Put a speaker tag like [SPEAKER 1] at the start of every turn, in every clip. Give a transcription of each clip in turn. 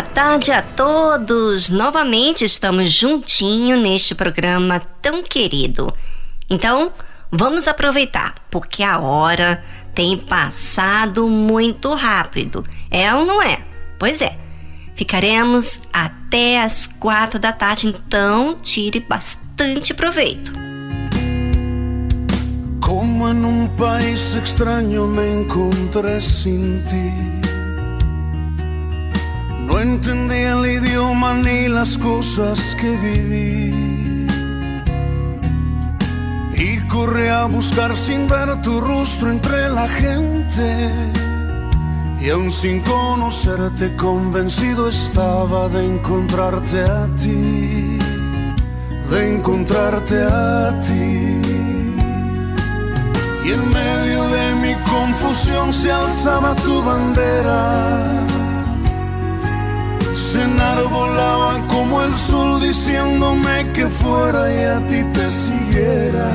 [SPEAKER 1] Boa tarde a todos! Novamente estamos juntinho neste programa tão querido. Então, vamos aproveitar, porque a hora tem passado muito rápido. É ou não é? Pois é. Ficaremos até as quatro da tarde, então tire bastante proveito.
[SPEAKER 2] Como en un país extraño me encontré sin ti. No entendía el idioma ni las cosas que viví. Y corrí a buscar sin ver tu rostro entre la gente. Y aún sin conocerte, convencido estaba de encontrarte a ti, de encontrarte a ti. Y en medio de mi confusión se alzaba tu bandera. Se enarbolaba como el sol diciéndome que fuera y a ti te siguiera.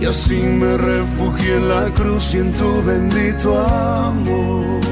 [SPEAKER 2] Y así me refugié en la cruz y en tu bendito amor.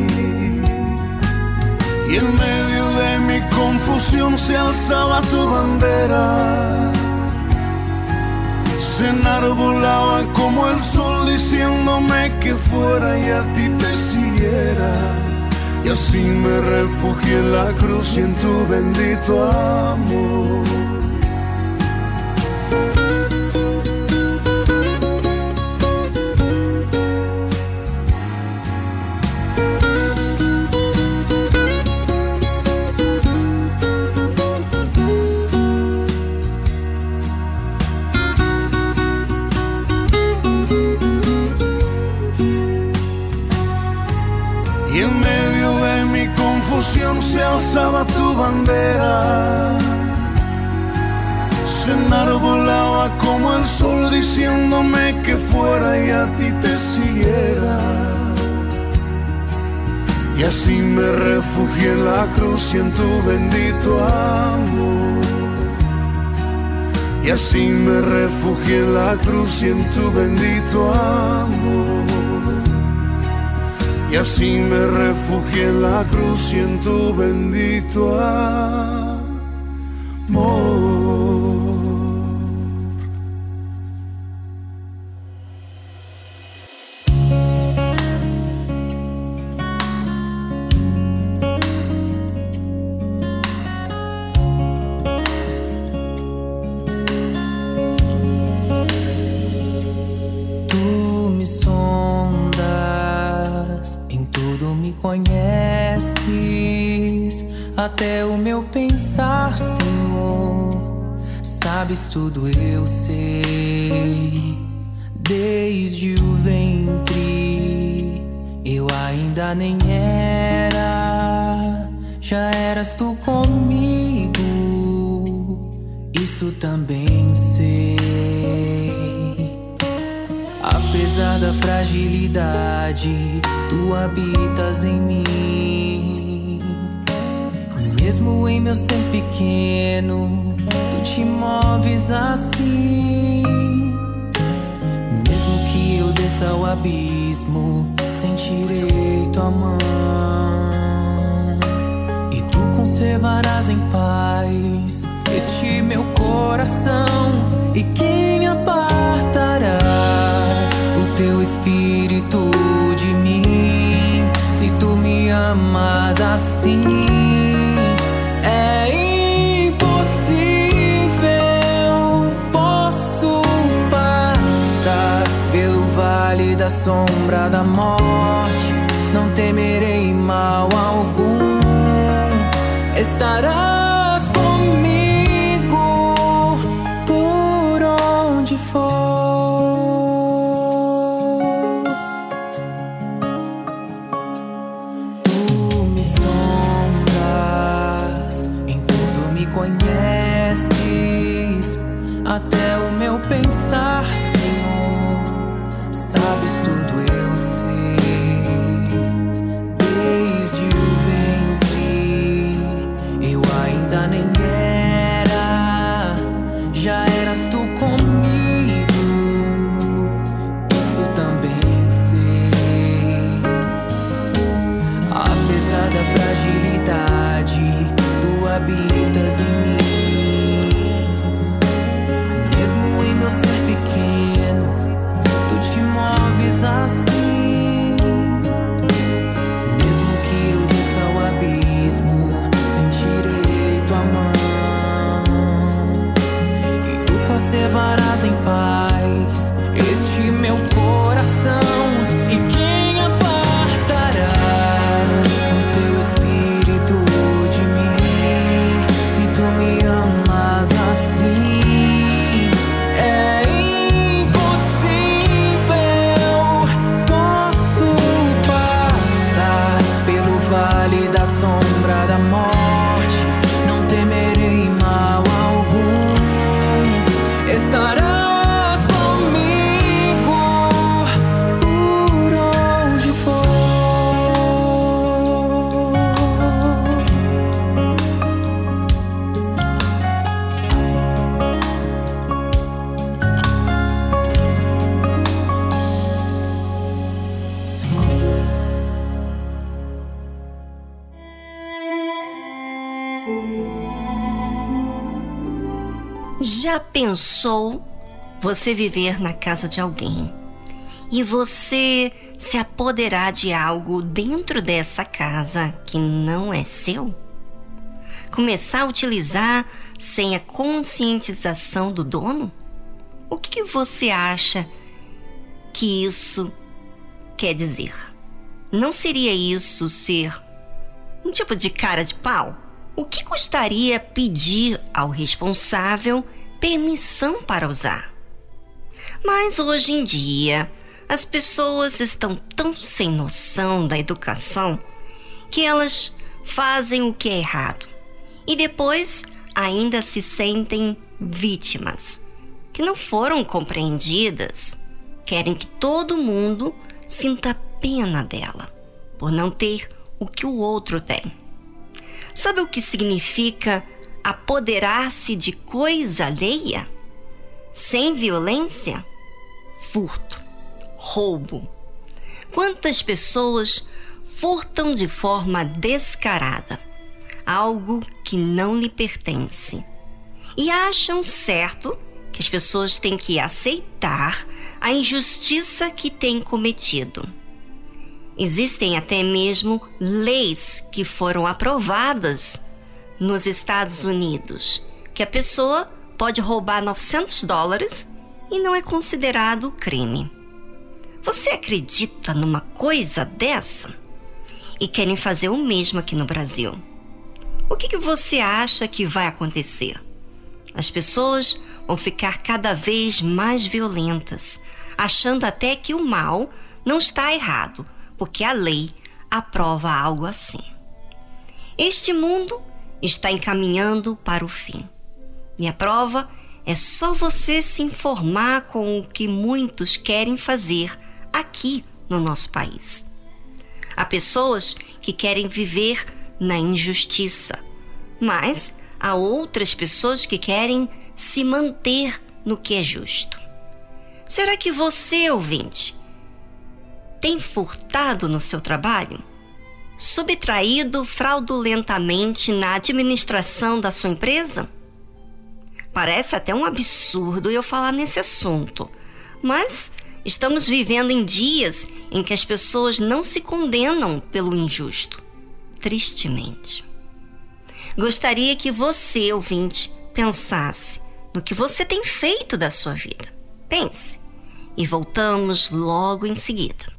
[SPEAKER 2] Y en medio de mi confusión se alzaba tu bandera. Se enarbolaba como el sol diciéndome que fuera y a ti te siguiera. Y así me refugié en la cruz y en tu bendito amor. Que fuera y a ti te siguiera. Y así me refugié en la cruz y en tu bendito amor. Y así me refugié en la cruz y en tu bendito amor. Y así me refugié en la cruz y en tu bendito amor.
[SPEAKER 3] Tudo, eu sei. Desde o ventre, eu ainda nem era. Já eras tu comigo, isso também sei. Apesar da fragilidade, tu habitas moves assim. Mesmo que eu desça ao abismo, sentirei tua mão. E tu conservarás em paz Estará
[SPEAKER 1] pensou você viver na casa de alguém e você se apoderar de algo dentro dessa casa que não é seu? Começar a utilizar sem a conscientização do dono? O que você acha que isso quer dizer? Não seria isso ser um tipo de cara de pau? O que custaria pedir ao responsável permissão para usar? Mas hoje em dia, as pessoas estão tão sem noção da educação que elas fazem o que é errado e depois ainda se sentem vítimas, que não foram compreendidas, querem que todo mundo sinta pena dela por não ter o que o outro tem. Sabe o que significa apoderar-se de coisa alheia? Sem violência? Furto, roubo. Quantas pessoas furtam de forma descarada algo que não lhe pertence e acham certo que as pessoas têm que aceitar a injustiça que têm cometido. Existem até mesmo leis que foram aprovadas nos Estados Unidos que a pessoa pode roubar 900 dólares e não é considerado crime. Você acredita numa coisa dessa? E querem fazer o mesmo aqui no Brasil. O que, que você acha que vai acontecer? As pessoas vão ficar cada vez mais violentas, achando até que o mal não está errado, porque a lei aprova algo assim. Este mundo está encaminhando para o fim. E a prova é só você se informar com o que muitos querem fazer aqui no nosso país. Há pessoas que querem viver na injustiça, mas há outras pessoas que querem se manter no que é justo. Será que você, ouvinte, tem furtado no seu trabalho? Subtraído fraudulentamente na administração da sua empresa? Parece até um absurdo eu falar nesse assunto, mas estamos vivendo em dias em que as pessoas não se condenam pelo injusto. Tristemente. Gostaria que você, ouvinte, pensasse no que você tem feito da sua vida. Pense. E voltamos logo em seguida.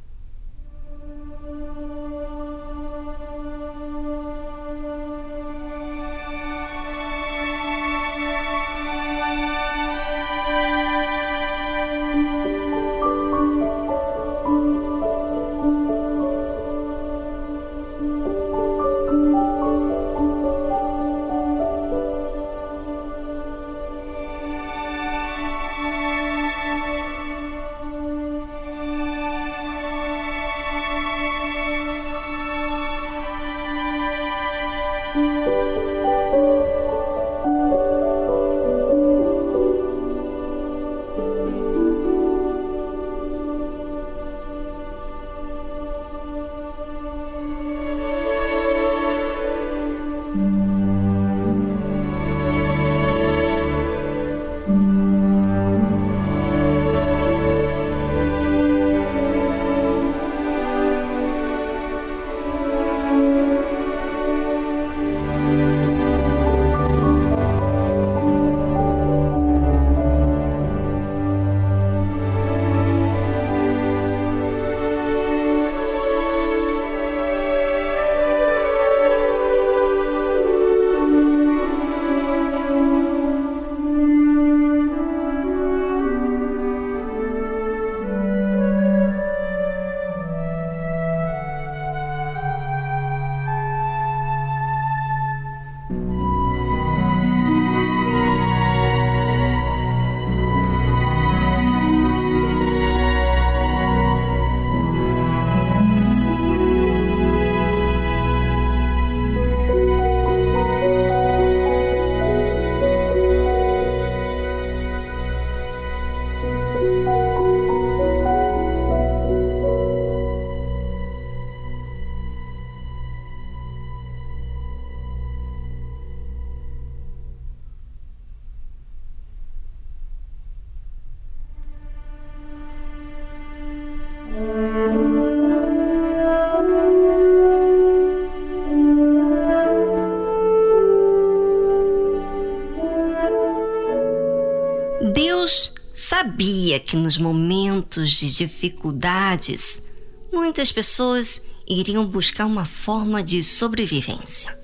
[SPEAKER 1] Sabia que nos momentos de dificuldades, muitas pessoas iriam buscar uma forma de sobrevivência.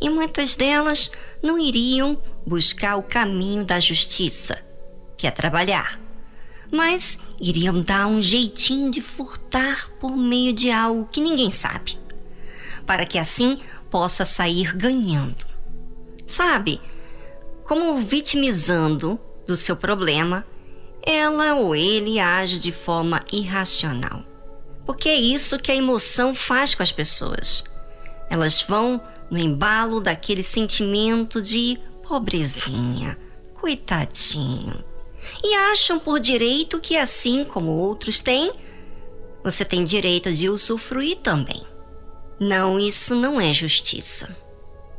[SPEAKER 1] E muitas delas não iriam buscar o caminho da justiça, que é trabalhar, mas iriam dar um jeitinho de furtar por meio de algo que ninguém sabe, para que assim possa sair ganhando. Sabe, como vitimizando do seu problema, ela ou ele age de forma irracional. Porque é isso que a emoção faz com as pessoas. Elas vão no embalo daquele sentimento de pobrezinha, coitadinho. E acham por direito que, assim como outros têm, você tem direito de usufruir também. Não, isso não é justiça.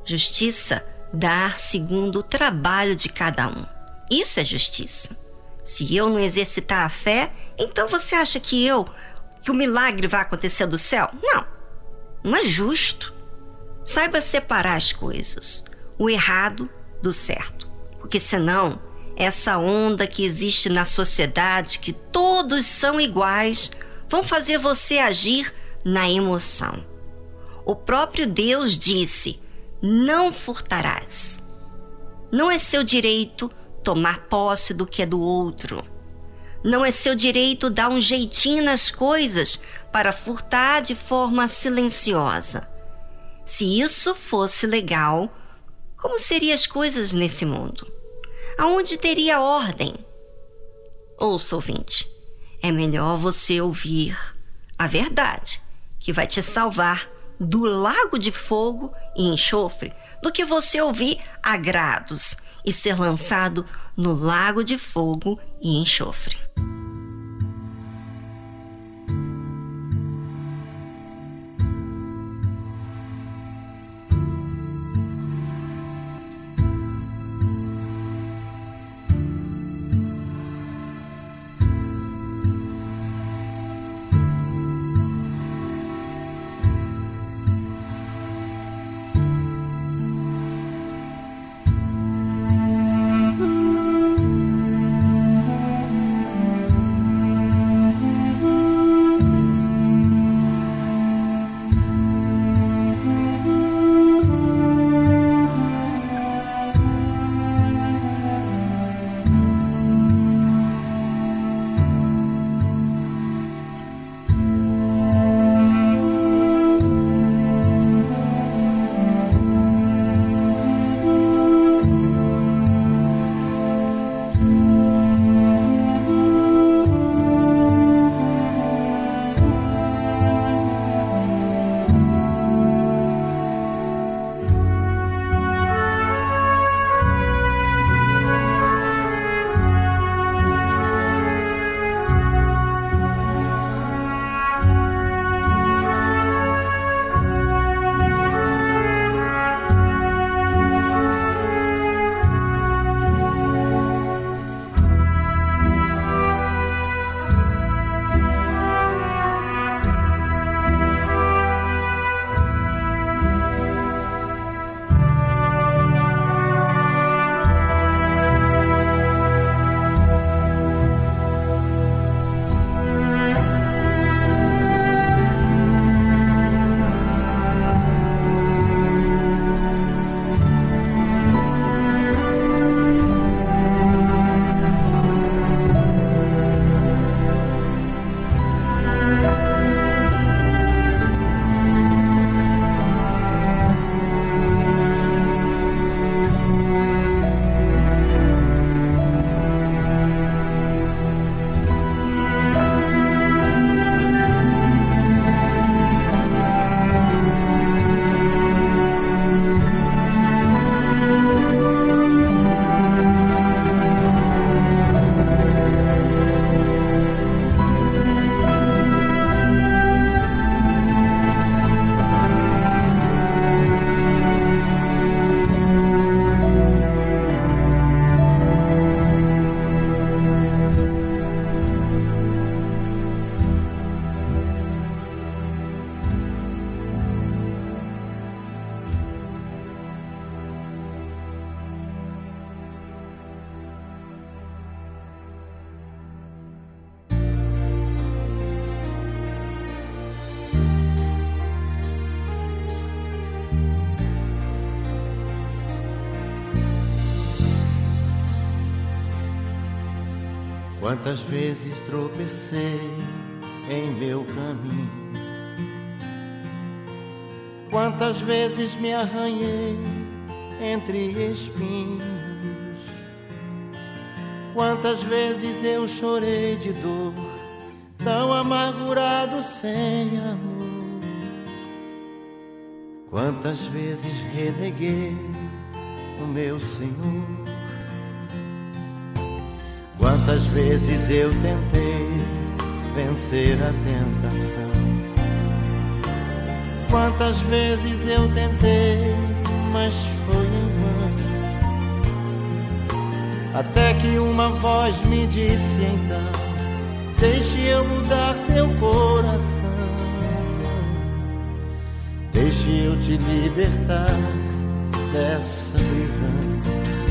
[SPEAKER 1] Justiça dar segundo o trabalho de cada um. Isso é justiça. Se eu não exercitar a fé, então você acha que eu, que o milagre vai acontecer do céu? Não. Não é justo. Saiba separar as coisas, o errado do certo. Porque senão, essa onda que existe na sociedade, que todos são iguais, vão fazer você agir na emoção. O próprio Deus disse: não furtarás. Não é seu direito tomar posse do que é do outro. Não é seu direito dar um jeitinho nas coisas para furtar de forma silenciosa. Se isso fosse legal, como seriam as coisas nesse mundo? Aonde teria ordem? Ouça, ouvinte, é melhor você ouvir a verdade, que vai te salvar do lago de fogo e enxofre do que você ouvir agrados e ser lançado no lago de fogo e enxofre.
[SPEAKER 4] Quantas vezes tropecei em meu caminho, quantas vezes me arranhei entre espinhos, quantas vezes eu chorei de dor, tão amargurado sem amor, quantas vezes reneguei o meu Senhor Quantas vezes eu tentei vencer a tentação? Quantas vezes eu tentei, mas foi em vão. Até que uma voz me disse então: Deixe eu mudar teu coração. Deixe eu te libertar dessa prisão.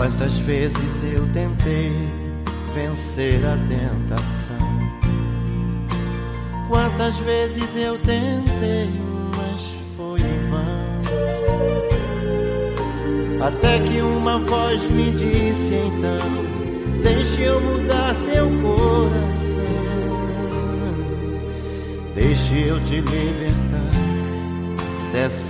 [SPEAKER 4] Quantas vezes eu tentei vencer a tentação? Quantas vezes eu tentei, mas foi em vão. Até que uma voz me disse então: Deixe eu mudar teu coração, deixe eu te libertar dessa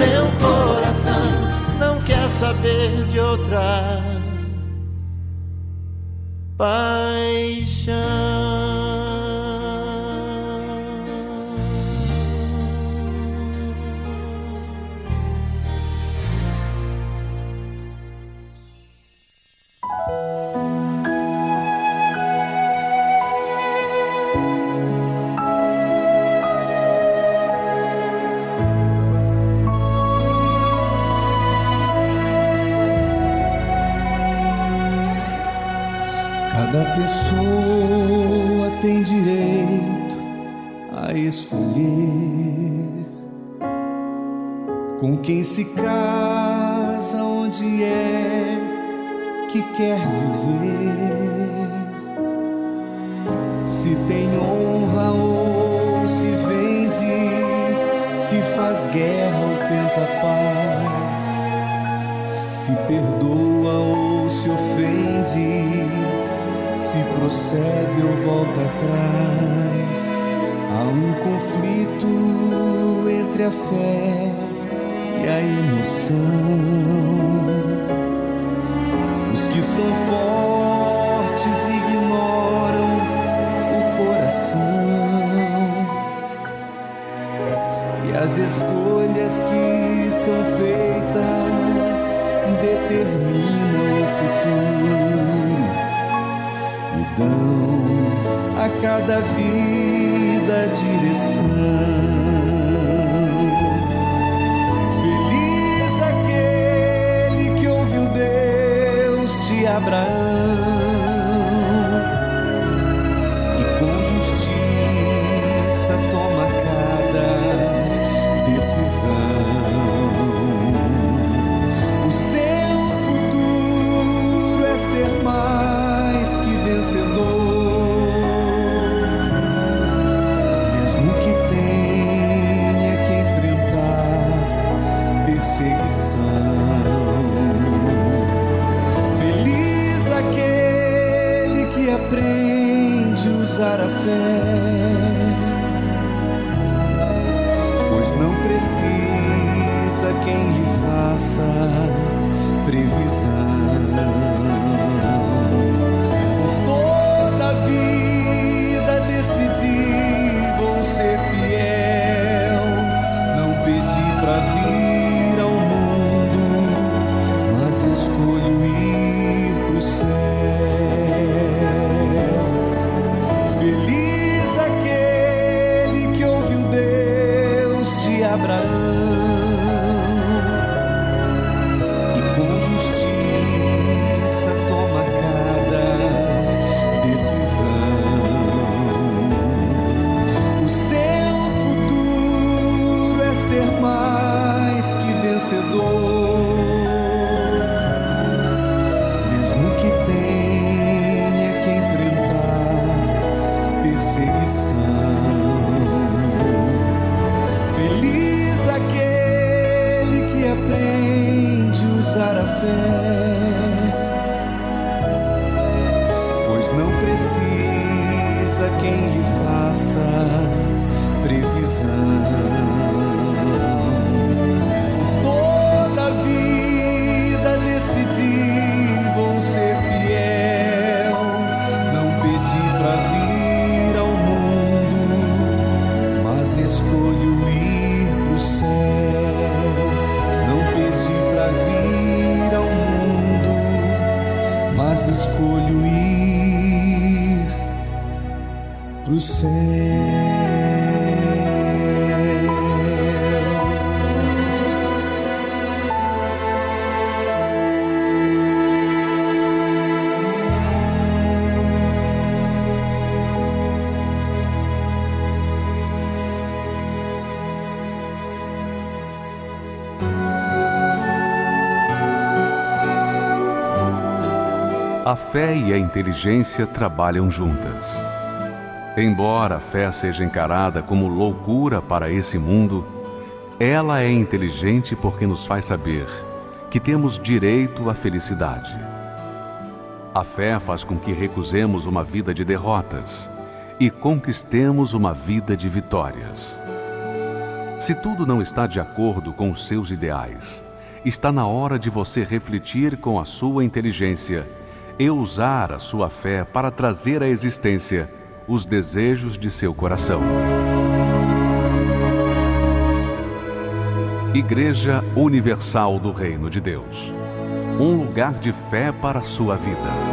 [SPEAKER 4] Meu coração não quer saber de outra paixão.
[SPEAKER 5] Pessoa tem direito a escolher com quem se casa, onde é que quer viver. Se tem honra ou se vende, se faz guerra ou tenta paz, se perdoa ou se ofende se prossegue ou volta atrás. Há um conflito entre a fé e a emoção. Os que são fortes ignoram o coração e as escolhas que são feitas determinam o futuro a cada vida direção. Feliz aquele que ouviu Deus de Abraão não precisa quem lhe faça previsão. Céu. A fé
[SPEAKER 6] e a inteligência trabalham juntas. Embora a fé seja encarada como loucura para esse mundo, ela é inteligente porque nos faz saber que temos direito à felicidade. A fé faz com que recusemos uma vida de derrotas e conquistemos uma vida de vitórias. Se tudo não está de acordo com os seus ideais, está na hora de você refletir com a sua inteligência e usar a sua fé para trazer à existência os desejos de seu coração. Igreja Universal do Reino de Deus um lugar de fé para a sua vida.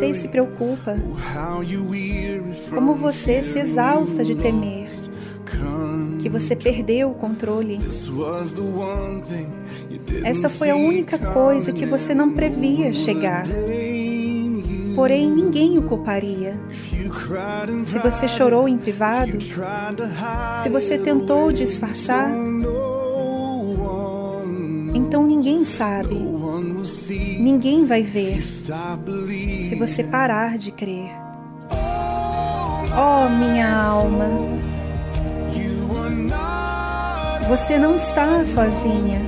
[SPEAKER 7] Você se preocupa, como você se exausta de temer, que você perdeu o controle. Essa foi a única coisa que você não previa chegar. Porém, ninguém o culparia. Se você chorou em privado, se você tentou disfarçar, então ninguém sabe, ninguém vai ver se você parar de crer. Oh, minha alma, você não está sozinha.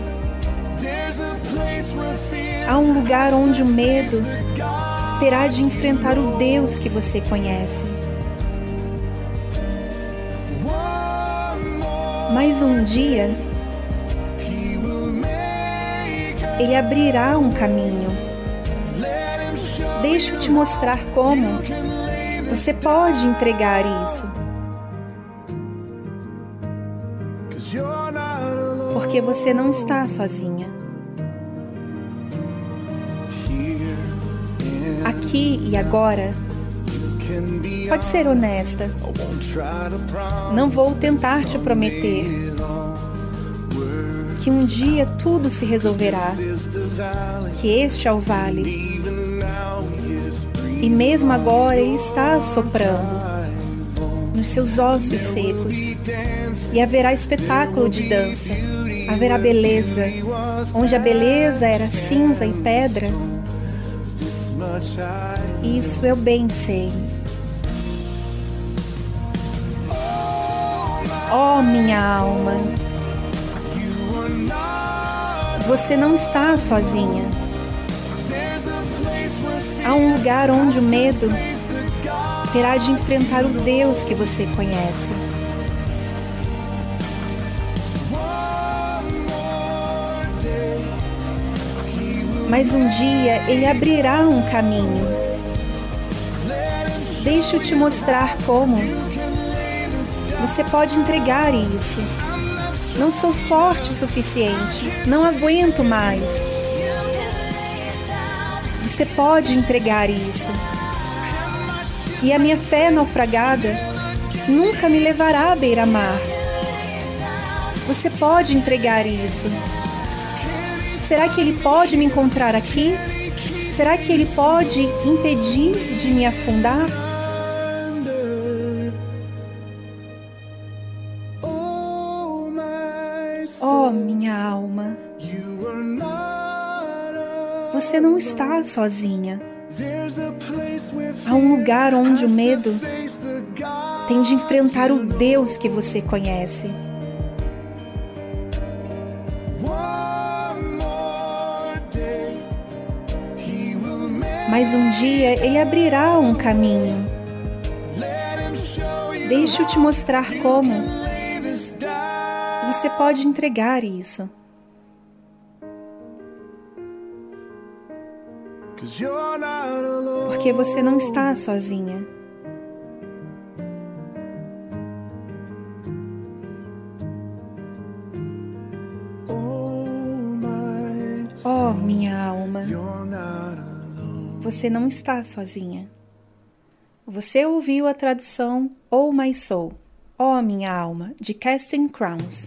[SPEAKER 7] Há um lugar onde o medo terá de enfrentar o Deus que você conhece. Mas um dia, Ele abrirá um caminho. Deixa eu te mostrar como você pode entregar isso. Porque você não está sozinha. Aqui e agora, pode ser honesta. Não vou tentar te prometer que um dia tudo se resolverá, que este é o vale. E mesmo agora ele está soprando nos seus ossos secos, e haverá espetáculo de dança, haverá beleza, onde a beleza era cinza e pedra. Isso eu bem sei. Oh, minha alma, você não está sozinha. Há um lugar onde o medo terá de enfrentar o Deus que você conhece. Mas um dia ele abrirá um caminho. Deixa eu te mostrar como. Você pode entregar isso. Não sou forte o suficiente. Não aguento mais. Você pode entregar isso. E a minha fé naufragada nunca me levará à beira-mar. Você pode entregar isso. Será que ele pode me encontrar aqui? Será que ele pode impedir de me afundar? Minha alma, você não está sozinha. Há um lugar onde o medo tem de enfrentar o Deus que você conhece. Mas um dia ele abrirá um caminho. Deixa eu te mostrar como. Você pode entregar isso. Porque você não está sozinha. Oh, minha alma, você não está sozinha. Você ouviu a tradução Oh Soul, Oh Minha Alma, de Casting Crowns.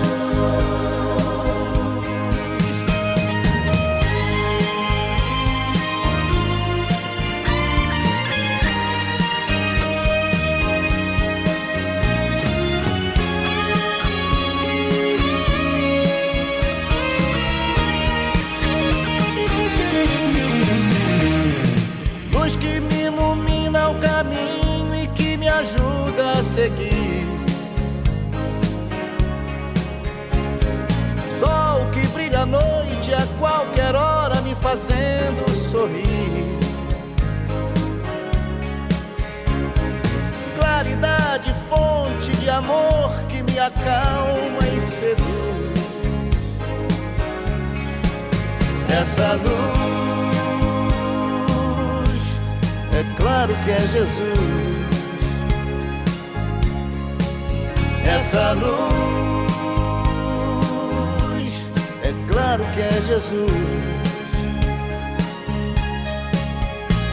[SPEAKER 4] Fazendo sorrir. Claridade, fonte de amor que me acalma e seduz. Essa luz, é claro que é Jesus. Essa luz claro que é Jesus.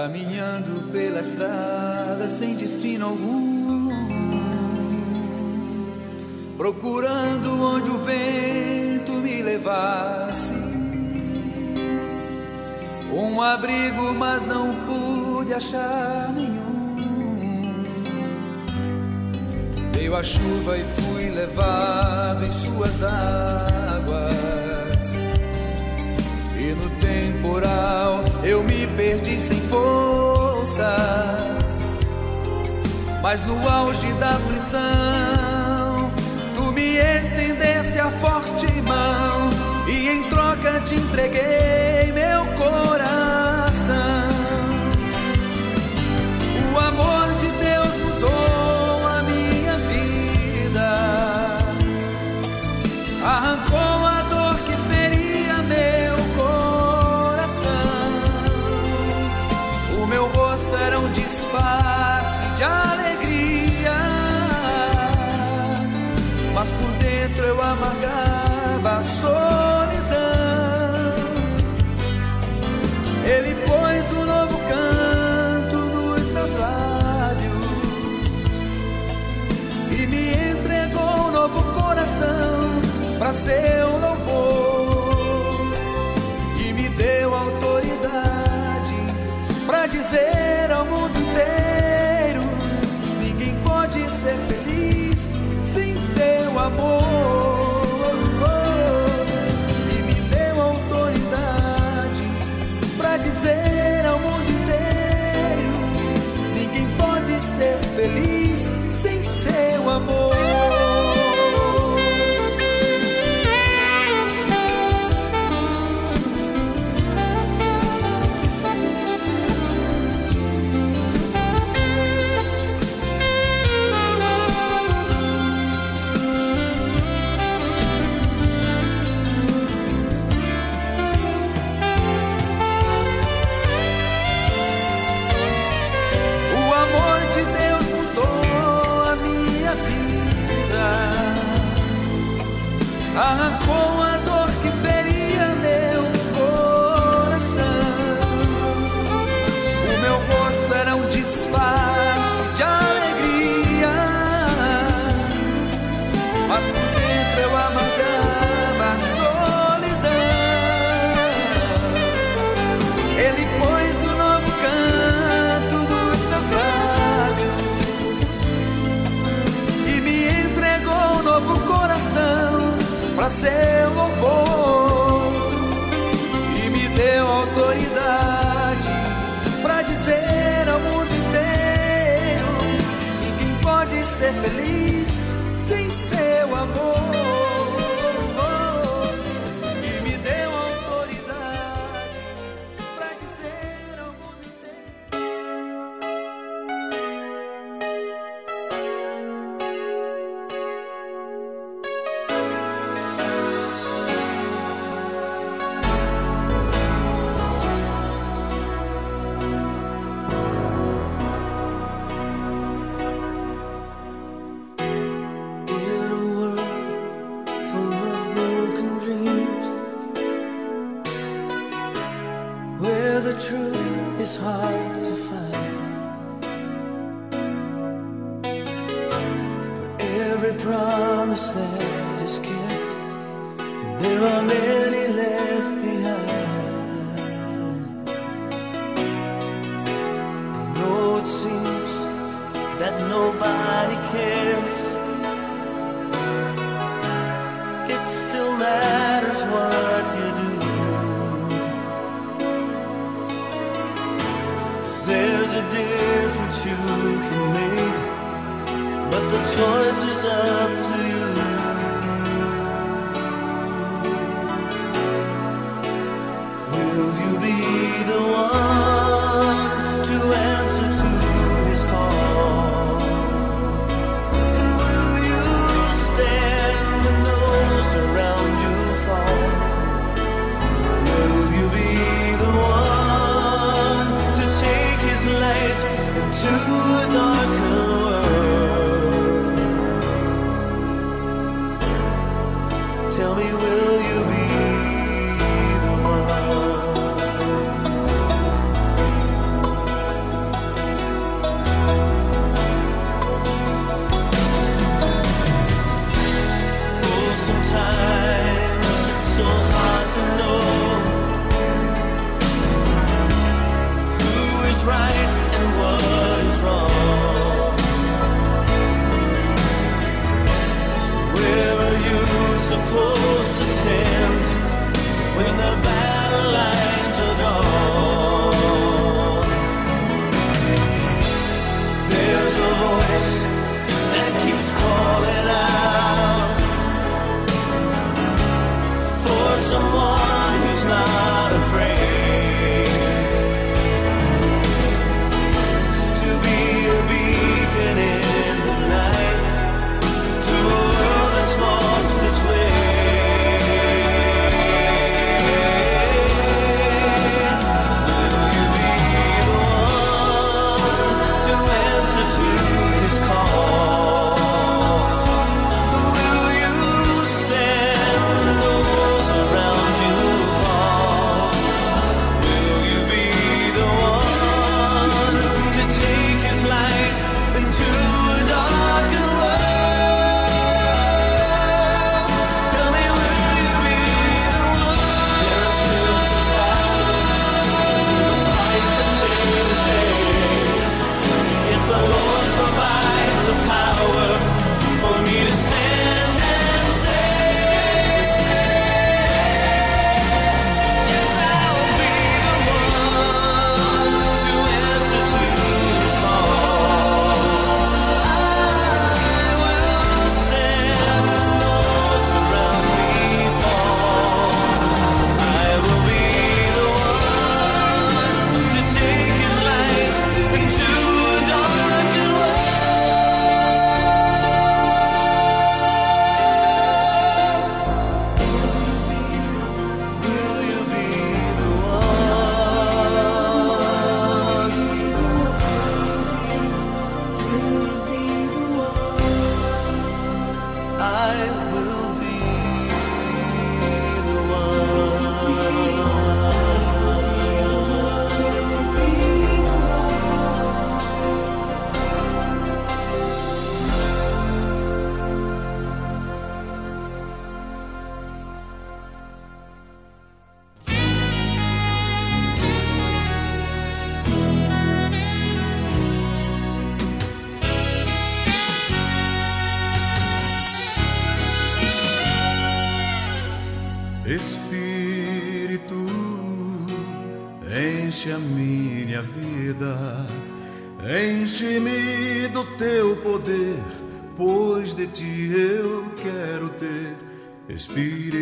[SPEAKER 8] caminhando pela estrada sem destino algum, procurando onde o vento me levasse. Um abrigo, mas não pude achar nenhum. Veio a chuva e fui levado em suas águas e no temporal eu me perdi sem forças. Mas no auge da aflição, tu me estendeste a forte mão e em troca te entreguei meu coração. say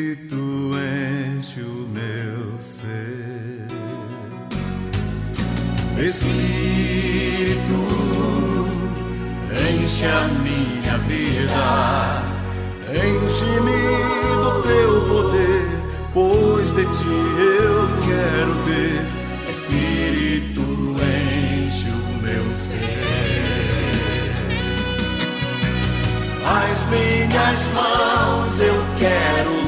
[SPEAKER 2] Espírito, enche o meu ser. Espírito, enche a minha vida, enche-me do teu poder pois de ti eu quero ter. Espírito, enche o meu ser. As minhas mãos eu quero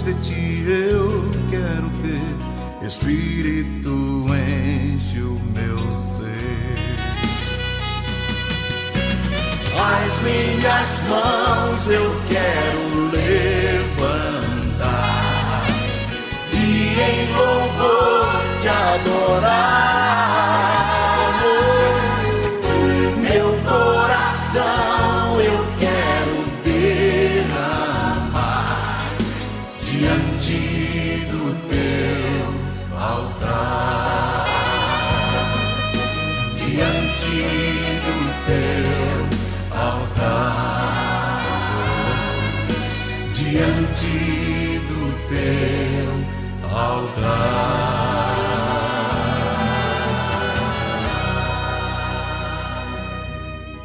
[SPEAKER 2] pois de ti eu quero ter. Espírito, enche o meu ser. As minhas mãos eu quero levantar e em louvor te adorar.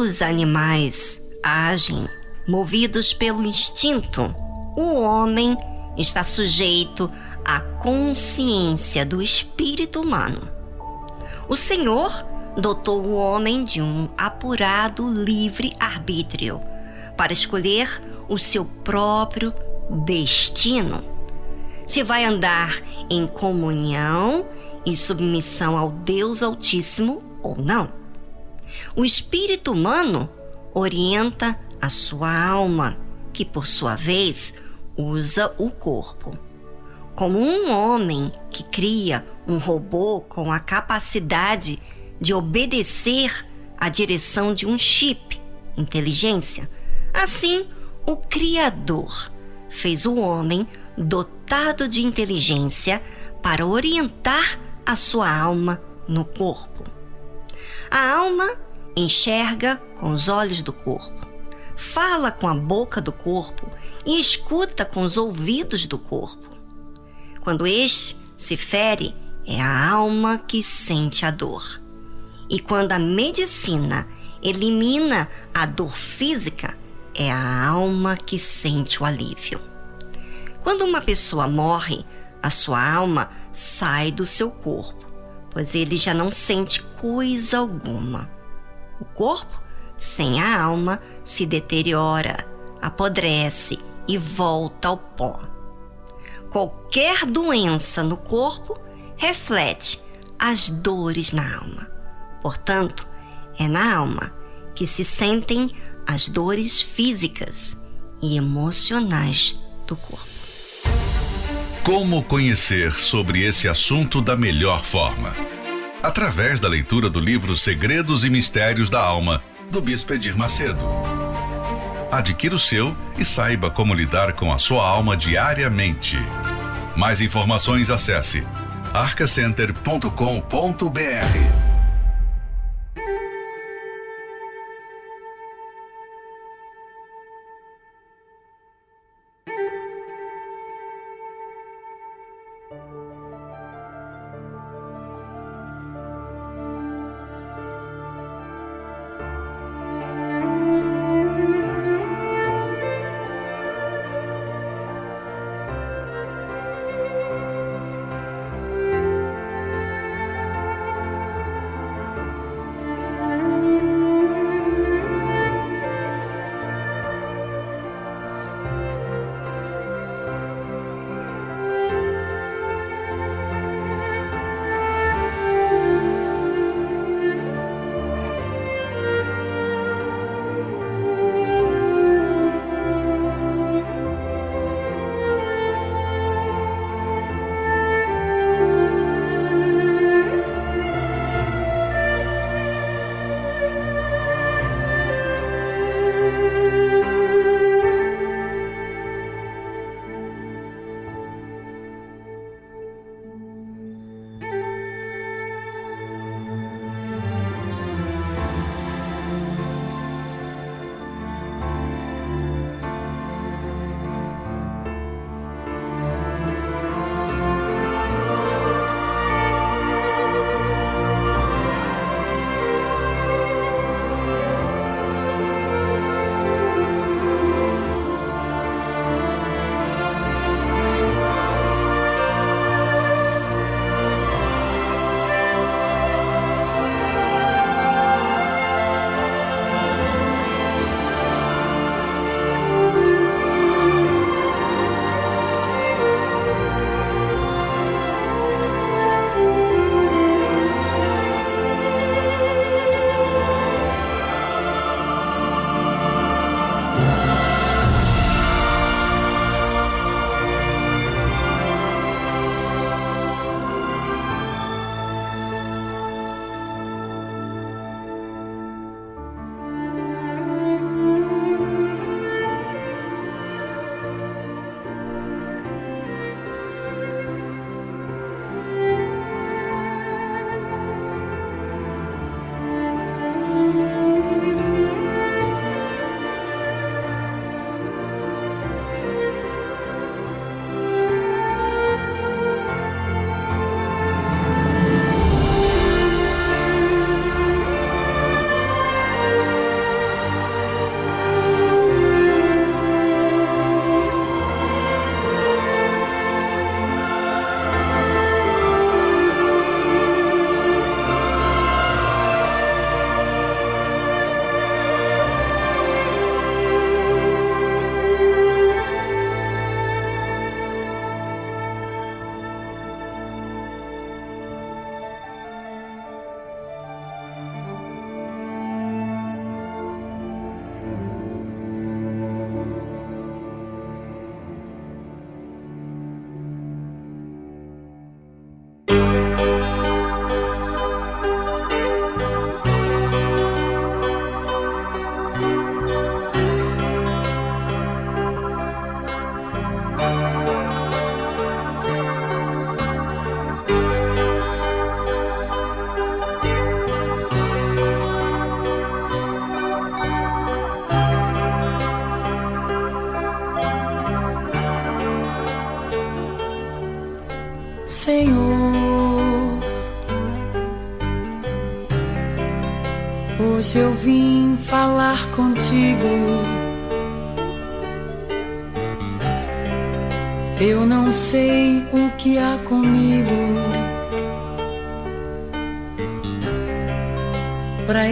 [SPEAKER 1] Os animais agem movidos pelo instinto, o homem está sujeito à consciência do espírito humano. O Senhor dotou o homem de um apurado livre arbítrio para escolher o seu próprio destino. Se vai andar em comunhão e submissão ao Deus Altíssimo ou não. O espírito humano orienta a sua alma, que por sua vez usa o corpo. Como um homem que cria um robô com a capacidade de obedecer à direção de um chip, inteligência, assim o Criador fez o homem dotado de inteligência para orientar a sua alma no corpo. A alma enxerga com os olhos do corpo, fala com a boca do corpo e escuta com os ouvidos do corpo. Quando este se fere, é a alma que sente a dor. E quando a medicina elimina a dor física, é a alma que sente o alívio. Quando uma pessoa morre, a sua alma sai do seu corpo, pois ele já não sente coisa alguma. O corpo, sem a alma, se deteriora, apodrece e volta ao pó. Qualquer doença no corpo reflete as dores na alma. Portanto, é na alma que se sentem as dores físicas e emocionais do corpo.
[SPEAKER 6] Como conhecer sobre esse assunto da melhor forma? Através da leitura do livro Segredos e Mistérios da Alma, do Bispo Edir Macedo. Adquira o seu e saiba como lidar com a sua alma diariamente. Mais informações acesse arcacenter.com.br.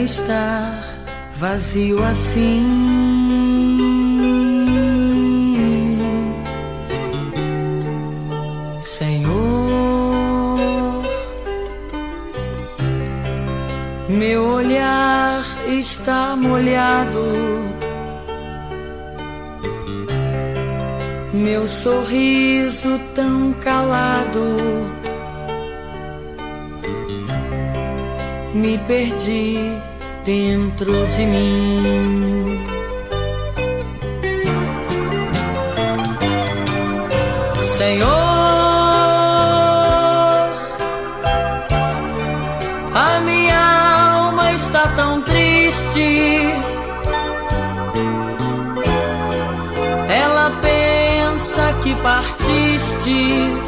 [SPEAKER 9] estar vazio assim. está molhado. Meu sorriso tão calado. Me perdi dentro de mim. Senhor. Ela pensa que partiste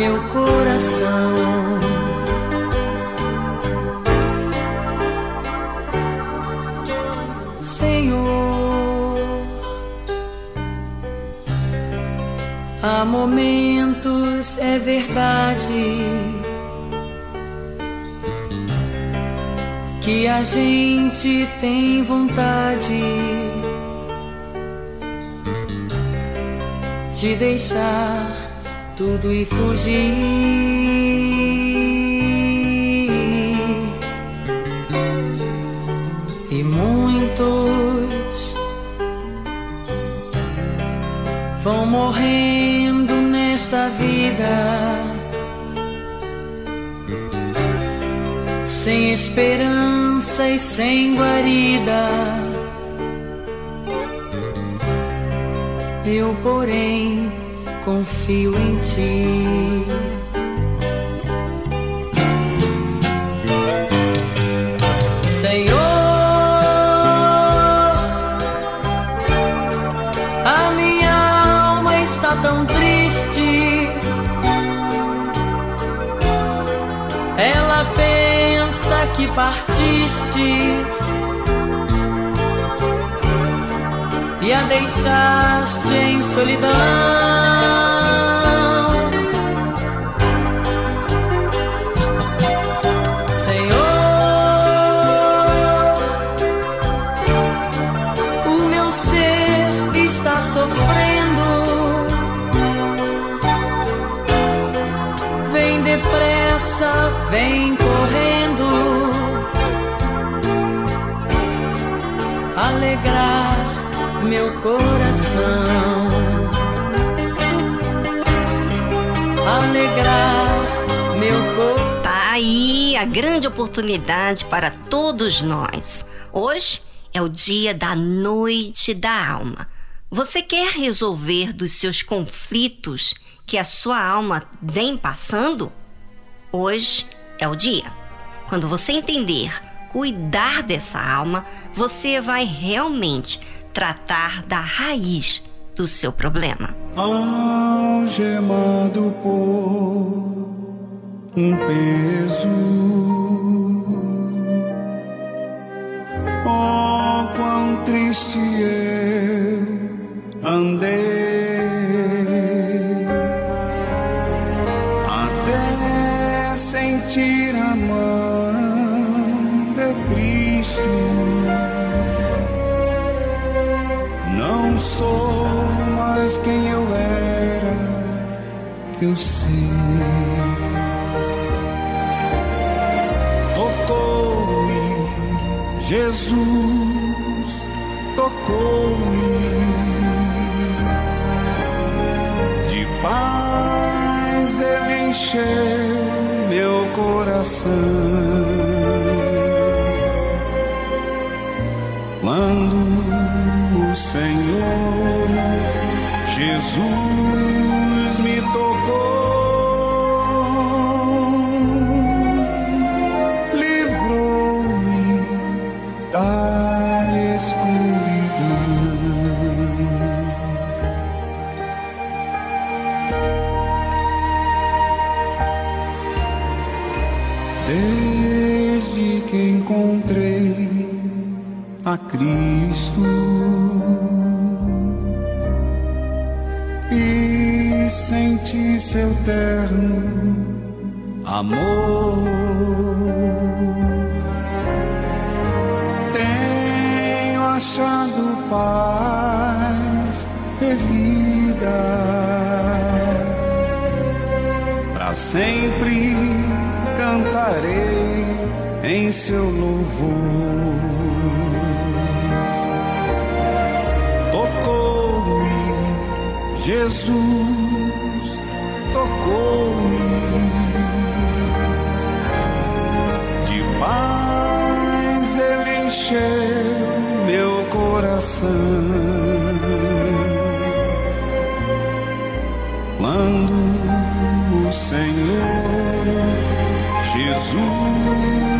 [SPEAKER 9] meu coração. Senhor, há momentos, é verdade. Que a gente tem vontade de deixar tudo e fugir. E muitos vão morrendo nesta vida. Sem esperança e sem guarida. Eu, porém, confio em ti. Senhor, a minha alma está tão triste. Ela pensa que partistes deixaste em solidão. Coração. Alegrar meu coração.
[SPEAKER 1] Tá aí a grande oportunidade para todos nós. Hoje é o dia da noite da alma. Você quer resolver dos seus conflitos que a sua alma vem passando? Hoje é o dia. Quando você entender cuidar dessa alma, você vai realmente tratar da raiz do seu problema.
[SPEAKER 5] Algemado por um peso. Oh, quão triste eu andei. Eu sei. Tocou-me, Jesus, tocou-me. De paz ele encheu
[SPEAKER 7] meu coração. Desde que encontrei a Cristo e senti seu terno amor. Tenho achado paz e vida para sempre cantarei em seu louvor. Jesus tocou-me de paz, ele encheu meu coração. Quando o Senhor Jesus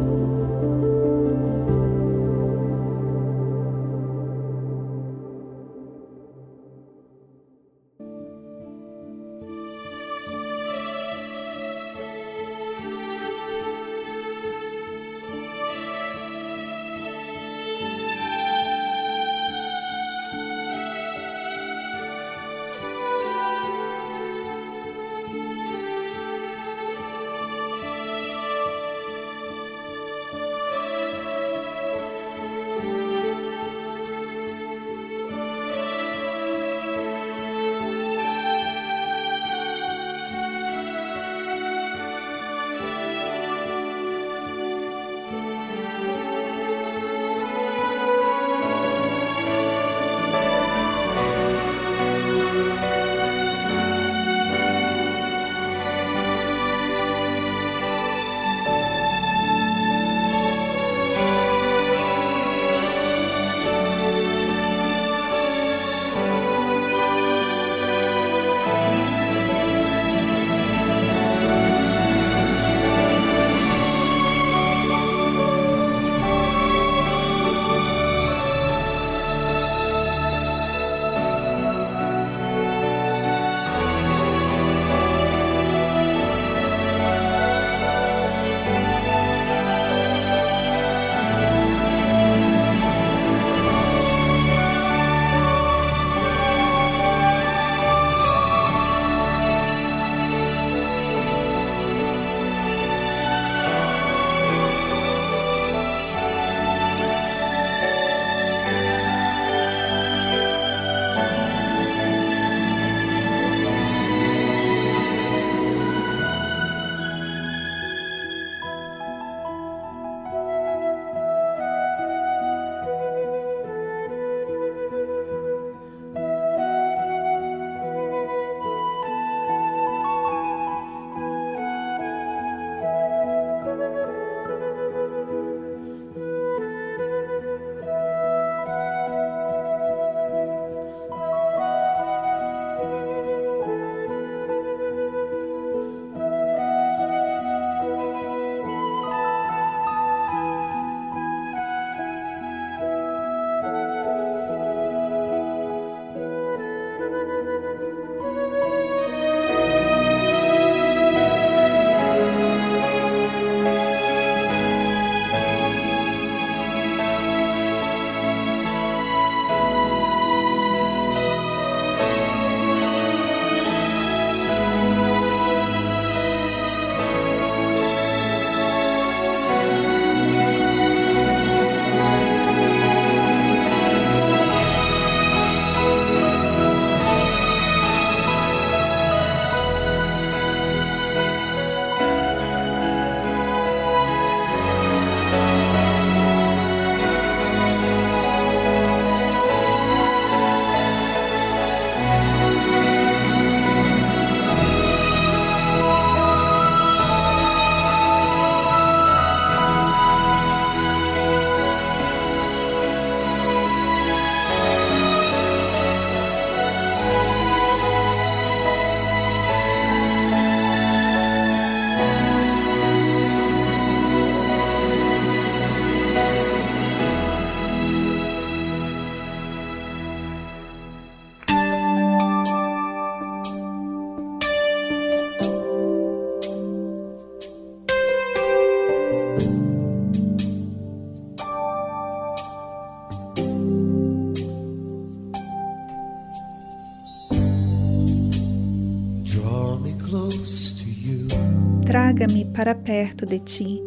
[SPEAKER 4] Para perto de ti.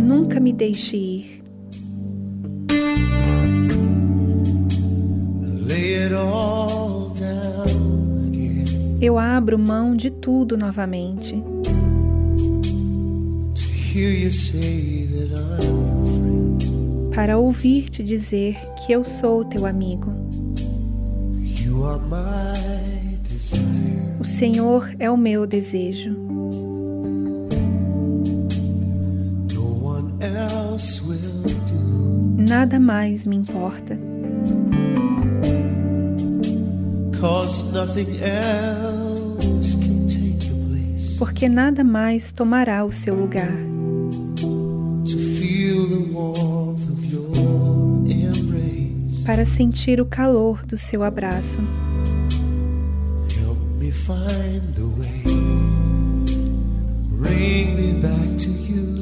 [SPEAKER 4] Nunca me deixe ir. Eu abro mão de tudo novamente. Para ouvir-te dizer que eu sou teu amigo. Senhor é o meu desejo. Nada mais me importa. Porque nada mais tomará o seu lugar. Para sentir o calor do seu abraço.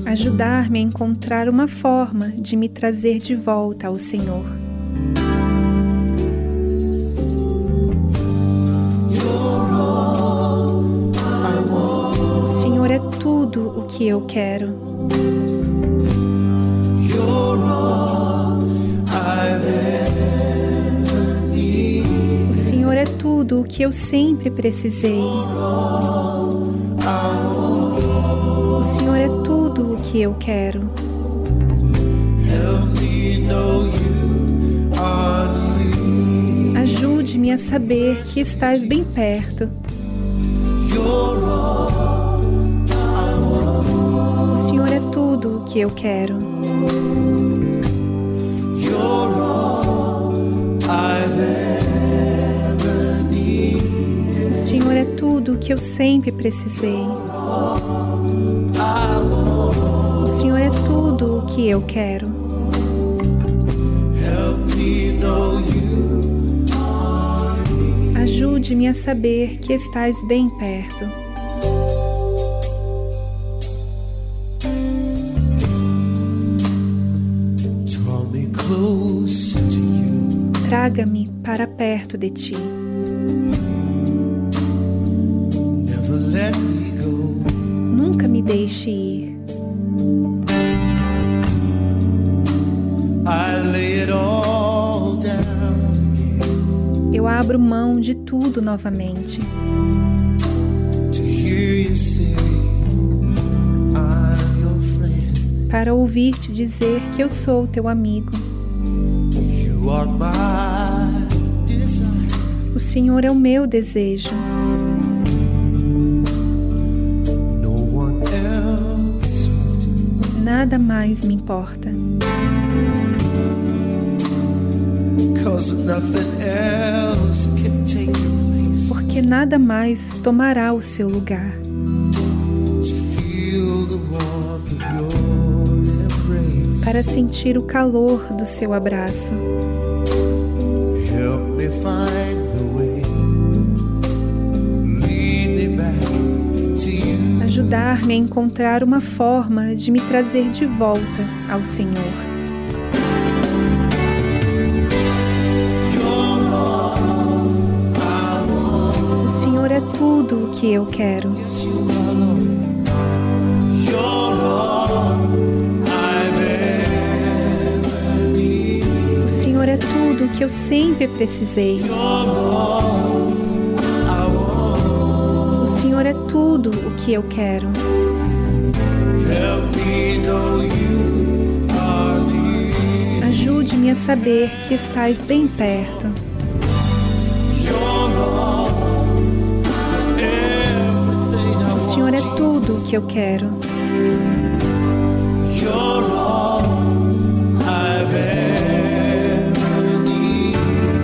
[SPEAKER 4] Ajudar-me a encontrar uma forma de me trazer de volta ao Senhor. O Senhor é tudo o que eu quero. Tudo o que eu sempre precisei. O Senhor é tudo o que eu quero. Ajude-me a saber que estás bem perto. O Senhor é tudo o que eu quero. Tudo o que eu sempre precisei. O Senhor é tudo o que eu quero. Ajude-me a saber que estás bem perto. Traga-me para perto de ti. Tudo novamente. Para ouvir-te dizer que eu sou teu amigo. O Senhor é o meu desejo. Nada mais me importa. Porque nada mais tomará o seu lugar. Para sentir o calor do seu abraço. Ajudar-me a encontrar uma forma de me trazer de volta ao Senhor. Que eu quero. O Senhor é tudo o que eu sempre precisei. O Senhor é tudo o que eu quero. Ajude-me a saber que estás bem perto. Tudo o que eu quero.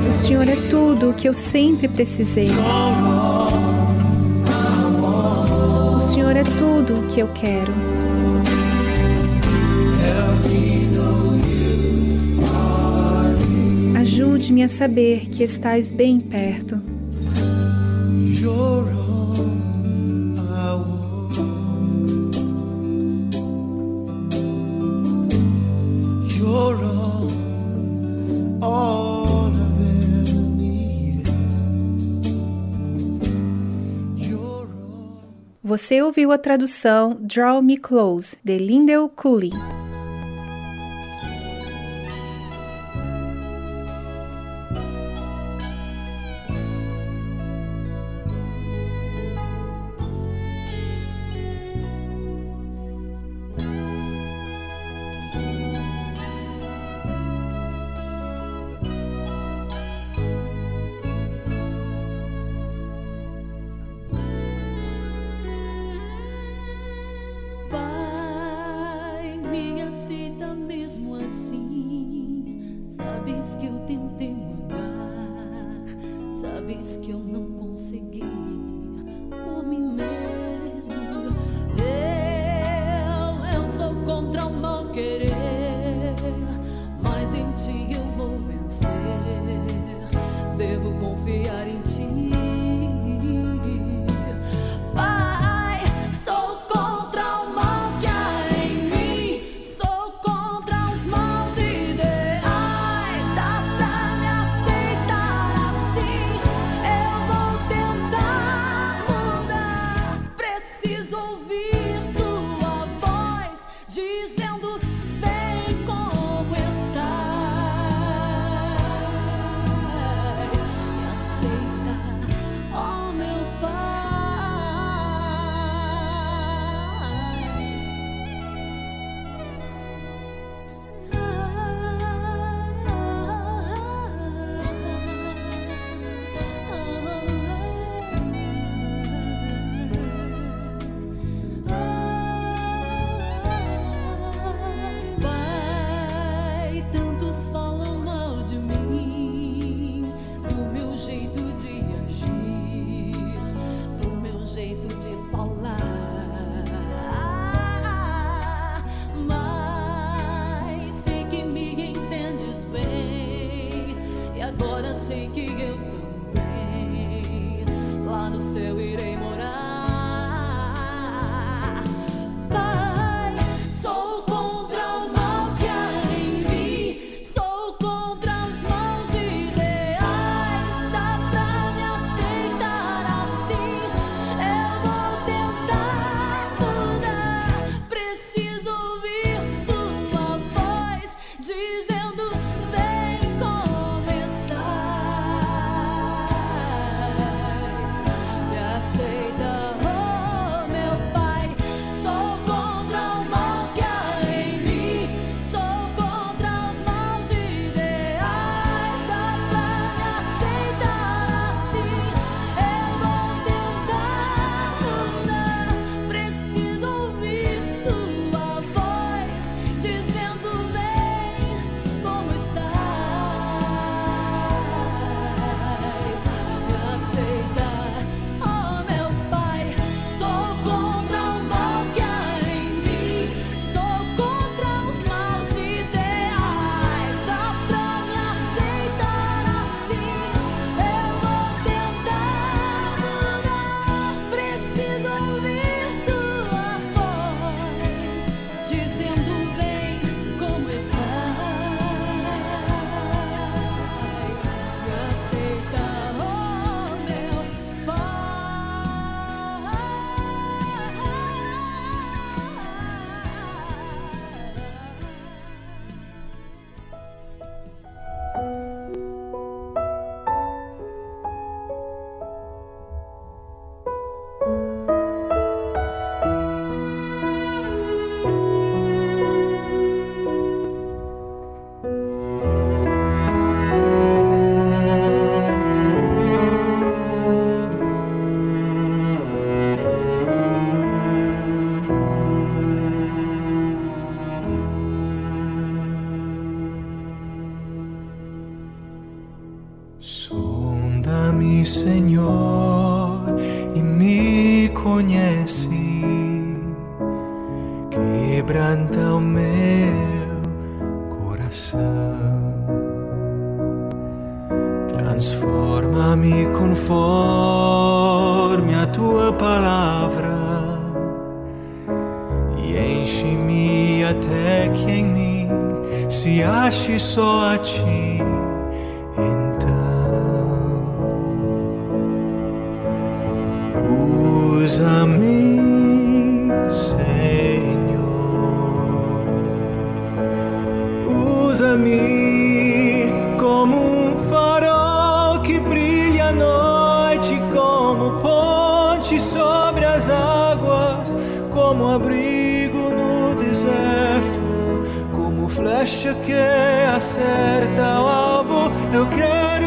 [SPEAKER 4] O Senhor é tudo o que eu sempre precisei. O Senhor é tudo o que eu quero. Ajude-me a saber que estás bem perto.
[SPEAKER 10] Você ouviu a tradução Draw Me Close, de Lindell Cooley.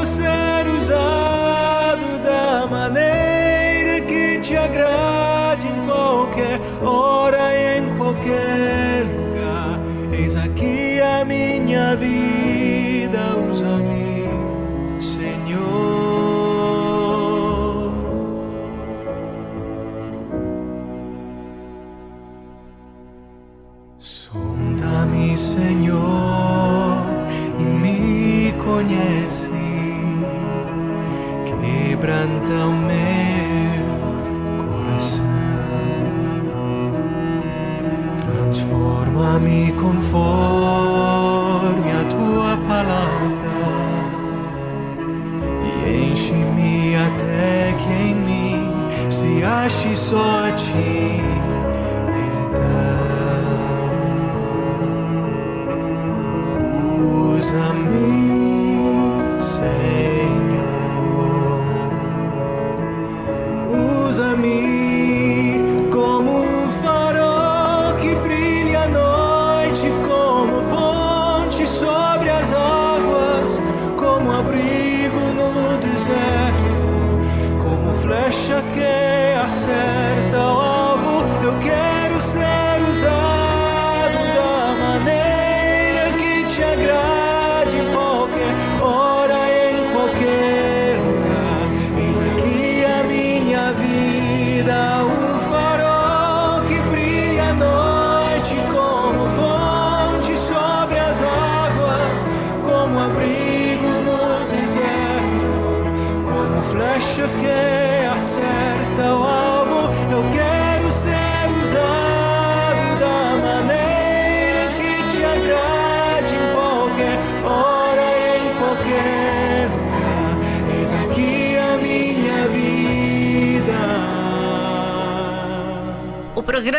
[SPEAKER 11] Ser usado da maneira que te agrade em qualquer hora e em qualquer lugar. Eis aqui a minha vida,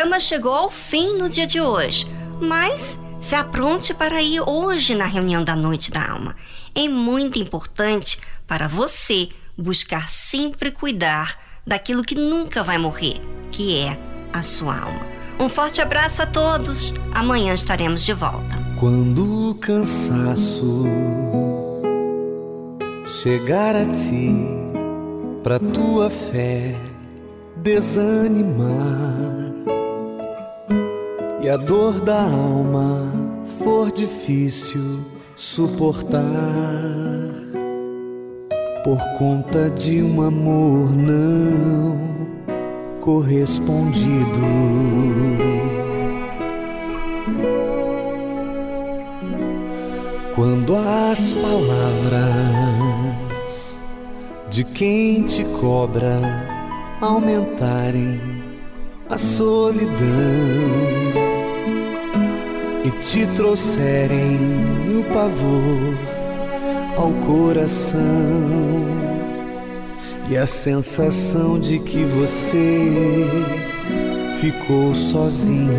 [SPEAKER 1] programa chegou ao fim no dia de hoje, mas se apronte para ir hoje na reunião da Noite da Alma. É muito importante para você buscar sempre cuidar daquilo que nunca vai morrer, que é a sua alma. Um forte abraço a todos. Amanhã estaremos de volta.
[SPEAKER 5] Quando o cansaço chegar a ti, pra tua fé desanimar e a dor da alma for difícil suportar por conta de um amor não correspondido. Quando as palavras de quem te cobra aumentarem a solidão e te trouxerem o pavor ao coração e a sensação de que você ficou sozinho.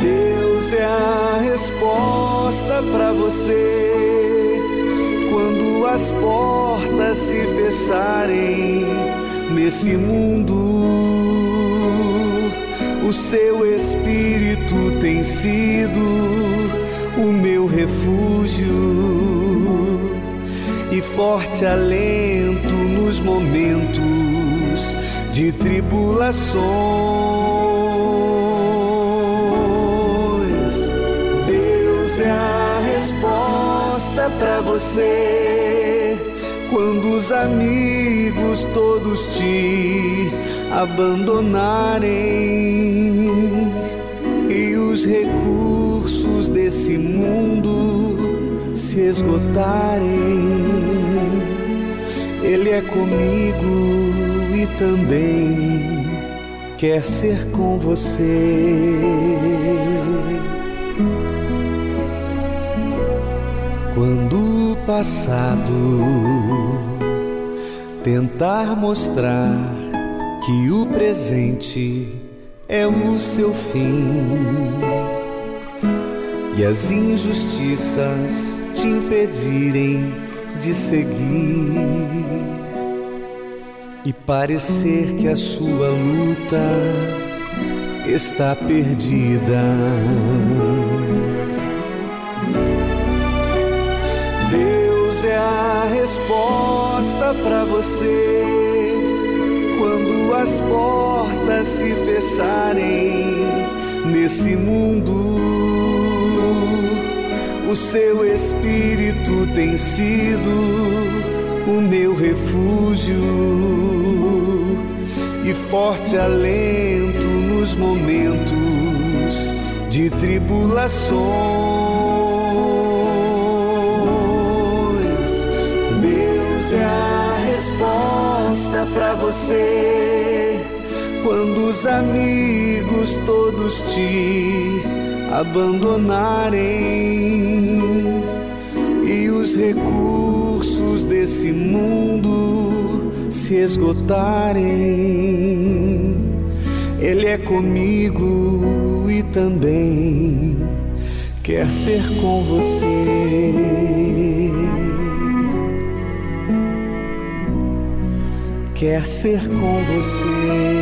[SPEAKER 5] Deus é a resposta para você quando as portas se fecharem nesse mundo. O seu espírito tem sido o meu refúgio e forte alento nos momentos de tribulações. Deus é a resposta para você quando os amigos todos te abandonarem e os recursos desse mundo se esgotarem. Ele é comigo e também quer ser com você. Quando o passado tentar mostrar que o presente é o seu fim e as injustiças te impedirem de seguir e parecer que a sua luta está perdida. Deus é a resposta para você as portas se fecharem nesse mundo. O seu espírito tem sido o meu refúgio e forte alento nos momentos de tribulações. Deus é a resposta para você quando os amigos todos te abandonarem e os recursos desse mundo se esgotarem. Ele é comigo e também quer ser com você. Quer ser com você.